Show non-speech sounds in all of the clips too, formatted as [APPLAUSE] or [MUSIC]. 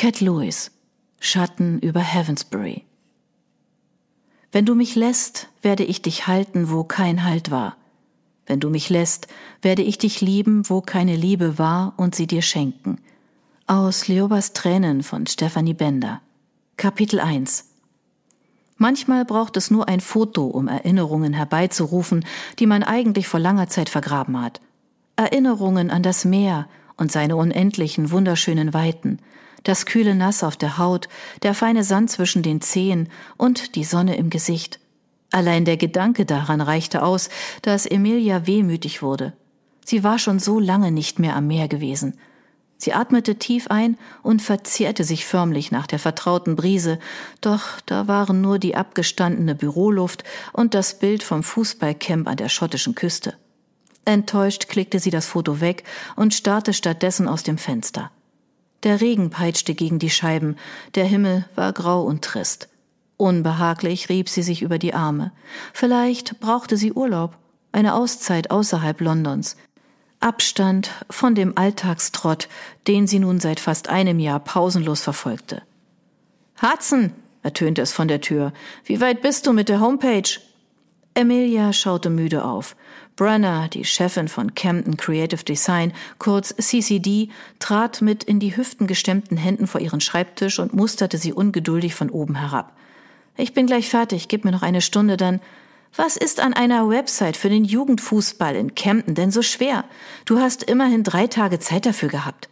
Cat Lewis Schatten über Heavensbury Wenn du mich lässt, werde ich dich halten, wo kein Halt war. Wenn du mich lässt, werde ich dich lieben, wo keine Liebe war und sie dir schenken. Aus Leobas Tränen von Stephanie Bender. Kapitel 1 Manchmal braucht es nur ein Foto, um Erinnerungen herbeizurufen, die man eigentlich vor langer Zeit vergraben hat. Erinnerungen an das Meer und seine unendlichen, wunderschönen Weiten, das kühle Nass auf der Haut, der feine Sand zwischen den Zehen und die Sonne im Gesicht. Allein der Gedanke daran reichte aus, dass Emilia wehmütig wurde. Sie war schon so lange nicht mehr am Meer gewesen. Sie atmete tief ein und verzehrte sich förmlich nach der vertrauten Brise, doch da waren nur die abgestandene Büroluft und das Bild vom Fußballcamp an der schottischen Küste. Enttäuscht klickte sie das Foto weg und starrte stattdessen aus dem Fenster. Der Regen peitschte gegen die Scheiben, der Himmel war grau und trist. Unbehaglich rieb sie sich über die Arme. Vielleicht brauchte sie Urlaub, eine Auszeit außerhalb Londons, Abstand von dem Alltagstrott, den sie nun seit fast einem Jahr pausenlos verfolgte. Hudson, ertönte es von der Tür, wie weit bist du mit der Homepage? Emilia schaute müde auf. Brenner, die Chefin von Camden Creative Design, kurz CCD, trat mit in die Hüften gestemmten Händen vor ihren Schreibtisch und musterte sie ungeduldig von oben herab. Ich bin gleich fertig, gib mir noch eine Stunde, dann. Was ist an einer Website für den Jugendfußball in Camden denn so schwer? Du hast immerhin drei Tage Zeit dafür gehabt.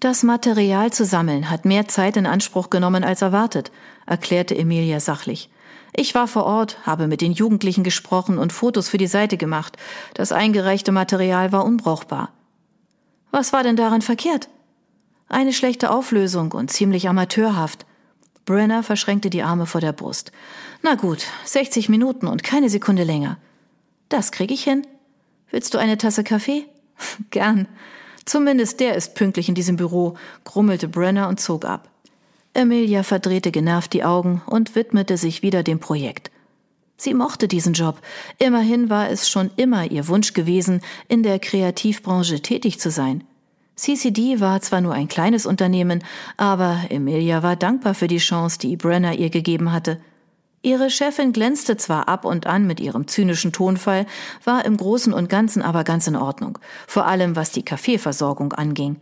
Das Material zu sammeln hat mehr Zeit in Anspruch genommen als erwartet, erklärte Emilia sachlich. Ich war vor Ort, habe mit den Jugendlichen gesprochen und Fotos für die Seite gemacht. Das eingereichte Material war unbrauchbar. Was war denn daran verkehrt? Eine schlechte Auflösung und ziemlich amateurhaft. Brenner verschränkte die Arme vor der Brust. Na gut, 60 Minuten und keine Sekunde länger. Das krieg ich hin. Willst du eine Tasse Kaffee? [LAUGHS] Gern. Zumindest der ist pünktlich in diesem Büro, grummelte Brenner und zog ab. Emilia verdrehte genervt die Augen und widmete sich wieder dem Projekt. Sie mochte diesen Job. Immerhin war es schon immer ihr Wunsch gewesen, in der Kreativbranche tätig zu sein. CCD war zwar nur ein kleines Unternehmen, aber Emilia war dankbar für die Chance, die Brenner ihr gegeben hatte. Ihre Chefin glänzte zwar ab und an mit ihrem zynischen Tonfall, war im Großen und Ganzen aber ganz in Ordnung, vor allem was die Kaffeeversorgung anging.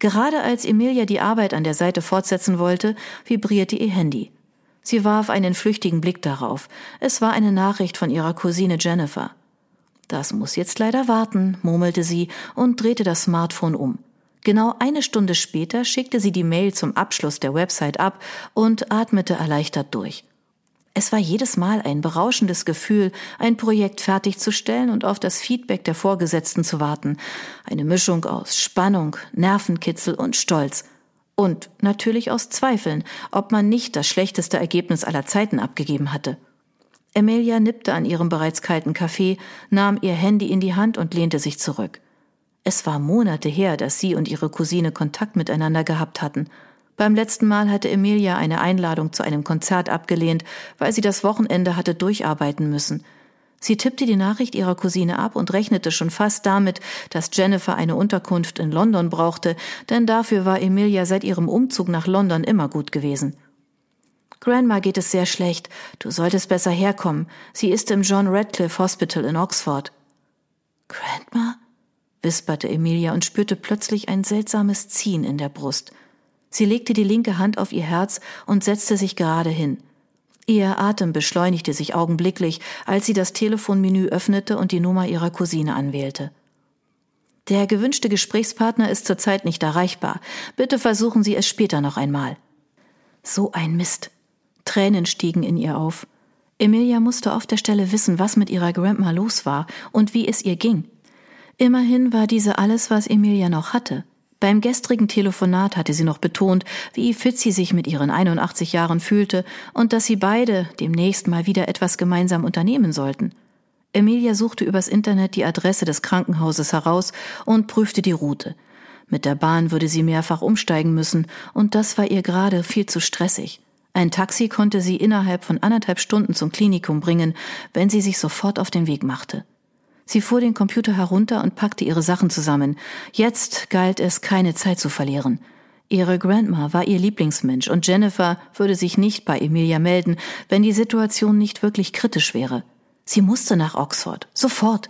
Gerade als Emilia die Arbeit an der Seite fortsetzen wollte, vibrierte ihr Handy. Sie warf einen flüchtigen Blick darauf. Es war eine Nachricht von ihrer Cousine Jennifer. Das muss jetzt leider warten, murmelte sie und drehte das Smartphone um. Genau eine Stunde später schickte sie die Mail zum Abschluss der Website ab und atmete erleichtert durch. Es war jedes Mal ein berauschendes Gefühl, ein Projekt fertigzustellen und auf das Feedback der Vorgesetzten zu warten. Eine Mischung aus Spannung, Nervenkitzel und Stolz. Und natürlich aus Zweifeln, ob man nicht das schlechteste Ergebnis aller Zeiten abgegeben hatte. Emilia nippte an ihrem bereits kalten Kaffee, nahm ihr Handy in die Hand und lehnte sich zurück. Es war Monate her, dass sie und ihre Cousine Kontakt miteinander gehabt hatten – beim letzten Mal hatte Emilia eine Einladung zu einem Konzert abgelehnt, weil sie das Wochenende hatte durcharbeiten müssen. Sie tippte die Nachricht ihrer Cousine ab und rechnete schon fast damit, dass Jennifer eine Unterkunft in London brauchte, denn dafür war Emilia seit ihrem Umzug nach London immer gut gewesen. Grandma geht es sehr schlecht. Du solltest besser herkommen. Sie ist im John Radcliffe Hospital in Oxford. Grandma? wisperte Emilia und spürte plötzlich ein seltsames Ziehen in der Brust. Sie legte die linke Hand auf ihr Herz und setzte sich gerade hin. Ihr Atem beschleunigte sich augenblicklich, als sie das Telefonmenü öffnete und die Nummer ihrer Cousine anwählte. Der gewünschte Gesprächspartner ist zurzeit nicht erreichbar. Bitte versuchen Sie es später noch einmal. So ein Mist. Tränen stiegen in ihr auf. Emilia musste auf der Stelle wissen, was mit ihrer Grandma los war und wie es ihr ging. Immerhin war diese alles, was Emilia noch hatte. Beim gestrigen Telefonat hatte sie noch betont, wie fit sie sich mit ihren 81 Jahren fühlte und dass sie beide demnächst mal wieder etwas gemeinsam unternehmen sollten. Emilia suchte übers Internet die Adresse des Krankenhauses heraus und prüfte die Route. Mit der Bahn würde sie mehrfach umsteigen müssen, und das war ihr gerade viel zu stressig. Ein Taxi konnte sie innerhalb von anderthalb Stunden zum Klinikum bringen, wenn sie sich sofort auf den Weg machte. Sie fuhr den Computer herunter und packte ihre Sachen zusammen. Jetzt galt es, keine Zeit zu verlieren. Ihre Grandma war ihr Lieblingsmensch und Jennifer würde sich nicht bei Emilia melden, wenn die Situation nicht wirklich kritisch wäre. Sie musste nach Oxford. Sofort.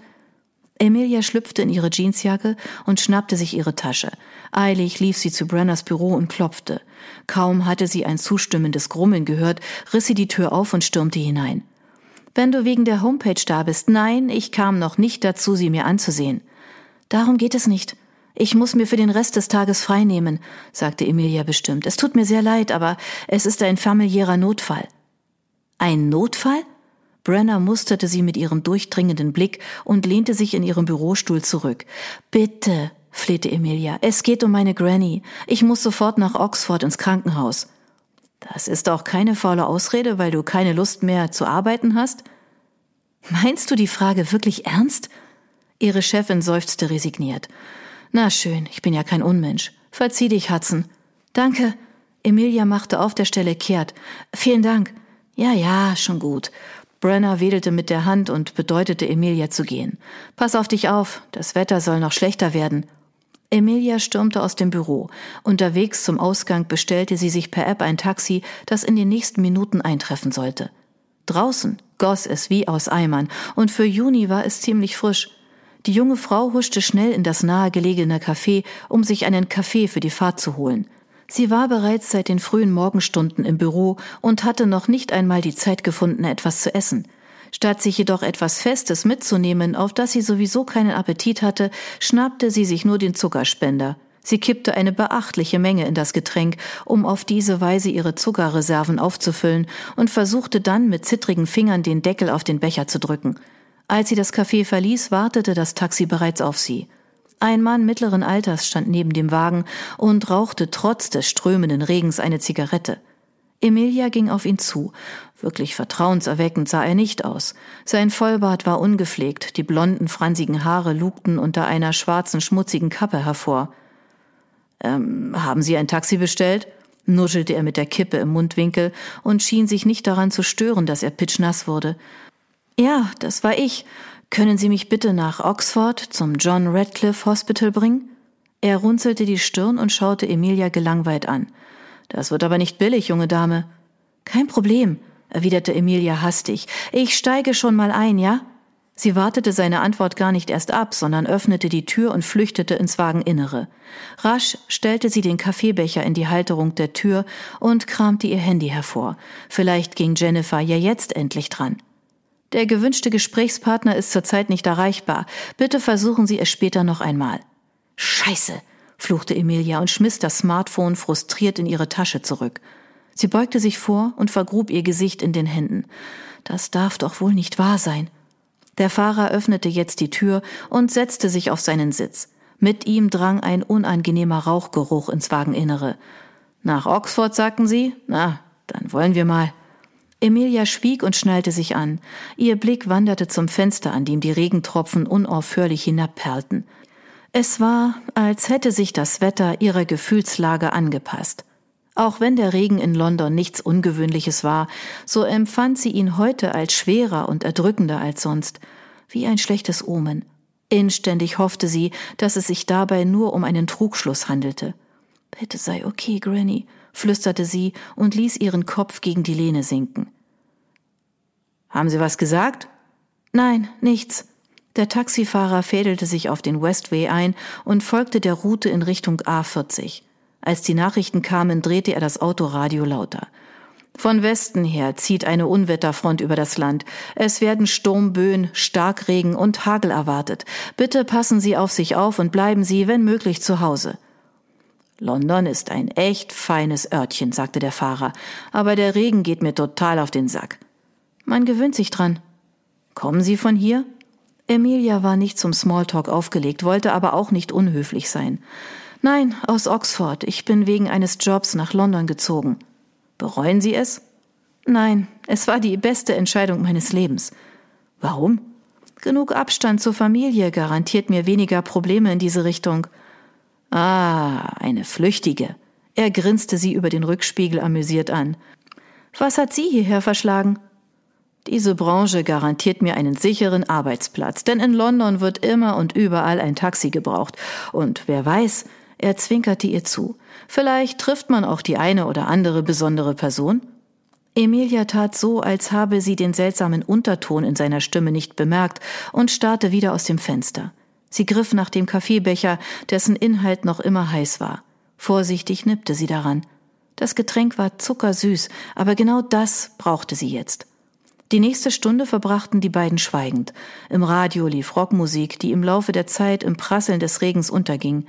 Emilia schlüpfte in ihre Jeansjacke und schnappte sich ihre Tasche. Eilig lief sie zu Brenners Büro und klopfte. Kaum hatte sie ein zustimmendes Grummeln gehört, riss sie die Tür auf und stürmte hinein. Wenn du wegen der Homepage da bist, nein, ich kam noch nicht dazu, sie mir anzusehen. Darum geht es nicht. Ich muss mir für den Rest des Tages freinehmen, sagte Emilia bestimmt. Es tut mir sehr leid, aber es ist ein familiärer Notfall. Ein Notfall? Brenner musterte sie mit ihrem durchdringenden Blick und lehnte sich in ihrem Bürostuhl zurück. Bitte, flehte Emilia, es geht um meine Granny. Ich muss sofort nach Oxford ins Krankenhaus. Das ist auch keine faule Ausrede, weil du keine Lust mehr zu arbeiten hast? Meinst du die Frage wirklich ernst? Ihre Chefin seufzte resigniert. Na schön, ich bin ja kein Unmensch. Verzieh dich, Hudson. Danke. Emilia machte auf der Stelle kehrt. Vielen Dank. Ja, ja, schon gut. Brenner wedelte mit der Hand und bedeutete Emilia zu gehen. Pass auf dich auf, das Wetter soll noch schlechter werden. Emilia stürmte aus dem Büro. Unterwegs zum Ausgang bestellte sie sich per App ein Taxi, das in den nächsten Minuten eintreffen sollte. Draußen goss es wie aus Eimern, und für Juni war es ziemlich frisch. Die junge Frau huschte schnell in das nahegelegene Café, um sich einen Kaffee für die Fahrt zu holen. Sie war bereits seit den frühen Morgenstunden im Büro und hatte noch nicht einmal die Zeit gefunden, etwas zu essen. Statt sich jedoch etwas Festes mitzunehmen, auf das sie sowieso keinen Appetit hatte, schnappte sie sich nur den Zuckerspender. Sie kippte eine beachtliche Menge in das Getränk, um auf diese Weise ihre Zuckerreserven aufzufüllen und versuchte dann mit zittrigen Fingern den Deckel auf den Becher zu drücken. Als sie das Café verließ, wartete das Taxi bereits auf sie. Ein Mann mittleren Alters stand neben dem Wagen und rauchte trotz des strömenden Regens eine Zigarette. Emilia ging auf ihn zu. Wirklich vertrauenserweckend sah er nicht aus. Sein Vollbart war ungepflegt, die blonden, fransigen Haare lugten unter einer schwarzen, schmutzigen Kappe hervor. Ähm, haben Sie ein Taxi bestellt? nuschelte er mit der Kippe im Mundwinkel und schien sich nicht daran zu stören, dass er pitschnass wurde. Ja, das war ich. Können Sie mich bitte nach Oxford zum John Radcliffe Hospital bringen? Er runzelte die Stirn und schaute Emilia gelangweilt an. Das wird aber nicht billig, junge Dame. Kein Problem, erwiderte Emilia hastig. Ich steige schon mal ein, ja? Sie wartete seine Antwort gar nicht erst ab, sondern öffnete die Tür und flüchtete ins Wageninnere. Rasch stellte sie den Kaffeebecher in die Halterung der Tür und kramte ihr Handy hervor. Vielleicht ging Jennifer ja jetzt endlich dran. Der gewünschte Gesprächspartner ist zurzeit nicht erreichbar. Bitte versuchen Sie es später noch einmal. Scheiße, fluchte Emilia und schmiss das Smartphone frustriert in ihre Tasche zurück. Sie beugte sich vor und vergrub ihr Gesicht in den Händen. Das darf doch wohl nicht wahr sein. Der Fahrer öffnete jetzt die Tür und setzte sich auf seinen Sitz. Mit ihm drang ein unangenehmer Rauchgeruch ins Wageninnere. Nach Oxford, sagten Sie? Na, dann wollen wir mal. Emilia schwieg und schnallte sich an. Ihr Blick wanderte zum Fenster, an dem die Regentropfen unaufhörlich hinabperlten. Es war, als hätte sich das Wetter ihrer Gefühlslage angepasst. Auch wenn der Regen in London nichts Ungewöhnliches war, so empfand sie ihn heute als schwerer und erdrückender als sonst, wie ein schlechtes Omen. Inständig hoffte sie, dass es sich dabei nur um einen Trugschluss handelte. Bitte sei okay, Granny, flüsterte sie und ließ ihren Kopf gegen die Lehne sinken. Haben Sie was gesagt? Nein, nichts. Der Taxifahrer fädelte sich auf den Westway ein und folgte der Route in Richtung A40. Als die Nachrichten kamen, drehte er das Autoradio lauter. Von Westen her zieht eine Unwetterfront über das Land. Es werden Sturmböen, Starkregen und Hagel erwartet. Bitte passen Sie auf sich auf und bleiben Sie, wenn möglich, zu Hause. London ist ein echt feines Örtchen, sagte der Fahrer, aber der Regen geht mir total auf den Sack. Man gewöhnt sich dran. Kommen Sie von hier? Emilia war nicht zum Smalltalk aufgelegt, wollte aber auch nicht unhöflich sein. Nein, aus Oxford. Ich bin wegen eines Jobs nach London gezogen. Bereuen Sie es? Nein, es war die beste Entscheidung meines Lebens. Warum? Genug Abstand zur Familie garantiert mir weniger Probleme in diese Richtung. Ah, eine Flüchtige. Er grinste sie über den Rückspiegel amüsiert an. Was hat Sie hierher verschlagen? Diese Branche garantiert mir einen sicheren Arbeitsplatz, denn in London wird immer und überall ein Taxi gebraucht. Und wer weiß, Er zwinkerte ihr zu. Vielleicht trifft man auch die eine oder andere besondere Person. Emilia tat so, als habe sie den seltsamen Unterton in seiner Stimme nicht bemerkt und starrte wieder aus dem Fenster. Sie griff nach dem Kaffeebecher, dessen Inhalt noch immer heiß war. Vorsichtig nippte sie daran. Das Getränk war zuckersüß, aber genau das brauchte sie jetzt. Die nächste Stunde verbrachten die beiden schweigend. Im Radio lief Rockmusik, die im Laufe der Zeit im Prasseln des Regens unterging.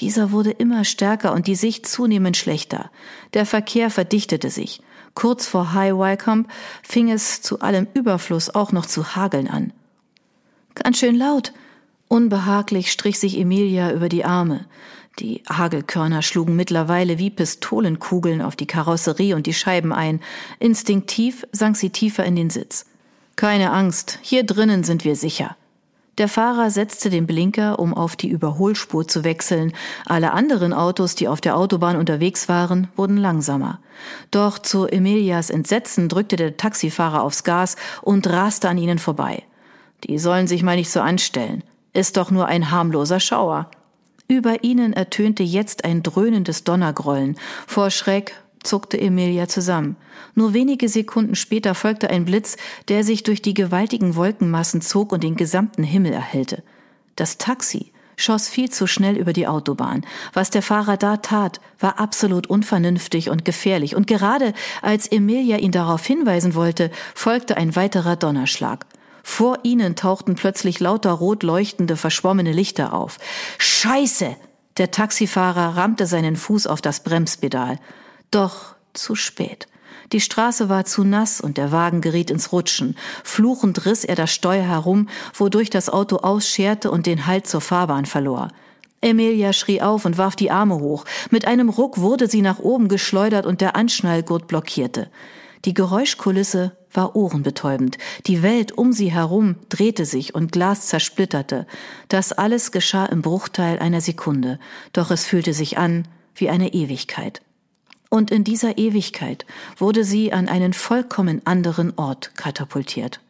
Dieser wurde immer stärker und die Sicht zunehmend schlechter. Der Verkehr verdichtete sich. Kurz vor High Wycombe fing es zu allem Überfluss auch noch zu hageln an. Ganz schön laut. Unbehaglich strich sich Emilia über die Arme. Die Hagelkörner schlugen mittlerweile wie Pistolenkugeln auf die Karosserie und die Scheiben ein. Instinktiv sank sie tiefer in den Sitz. Keine Angst, hier drinnen sind wir sicher. Der Fahrer setzte den Blinker, um auf die Überholspur zu wechseln. Alle anderen Autos, die auf der Autobahn unterwegs waren, wurden langsamer. Doch zu Emilias Entsetzen drückte der Taxifahrer aufs Gas und raste an ihnen vorbei. Die sollen sich mal nicht so anstellen. Ist doch nur ein harmloser Schauer. Über ihnen ertönte jetzt ein dröhnendes Donnergrollen. Vor Schreck zuckte Emilia zusammen. Nur wenige Sekunden später folgte ein Blitz, der sich durch die gewaltigen Wolkenmassen zog und den gesamten Himmel erhellte. Das Taxi schoss viel zu schnell über die Autobahn. Was der Fahrer da tat, war absolut unvernünftig und gefährlich, und gerade als Emilia ihn darauf hinweisen wollte, folgte ein weiterer Donnerschlag. Vor ihnen tauchten plötzlich lauter rot leuchtende, verschwommene Lichter auf. Scheiße! Der Taxifahrer rammte seinen Fuß auf das Bremspedal. Doch zu spät. Die Straße war zu nass und der Wagen geriet ins Rutschen. Fluchend riss er das Steuer herum, wodurch das Auto ausscherte und den Halt zur Fahrbahn verlor. Emilia schrie auf und warf die Arme hoch. Mit einem Ruck wurde sie nach oben geschleudert und der Anschnallgurt blockierte. Die Geräuschkulisse war ohrenbetäubend. Die Welt um sie herum drehte sich und Glas zersplitterte. Das alles geschah im Bruchteil einer Sekunde, doch es fühlte sich an wie eine Ewigkeit. Und in dieser Ewigkeit wurde sie an einen vollkommen anderen Ort katapultiert.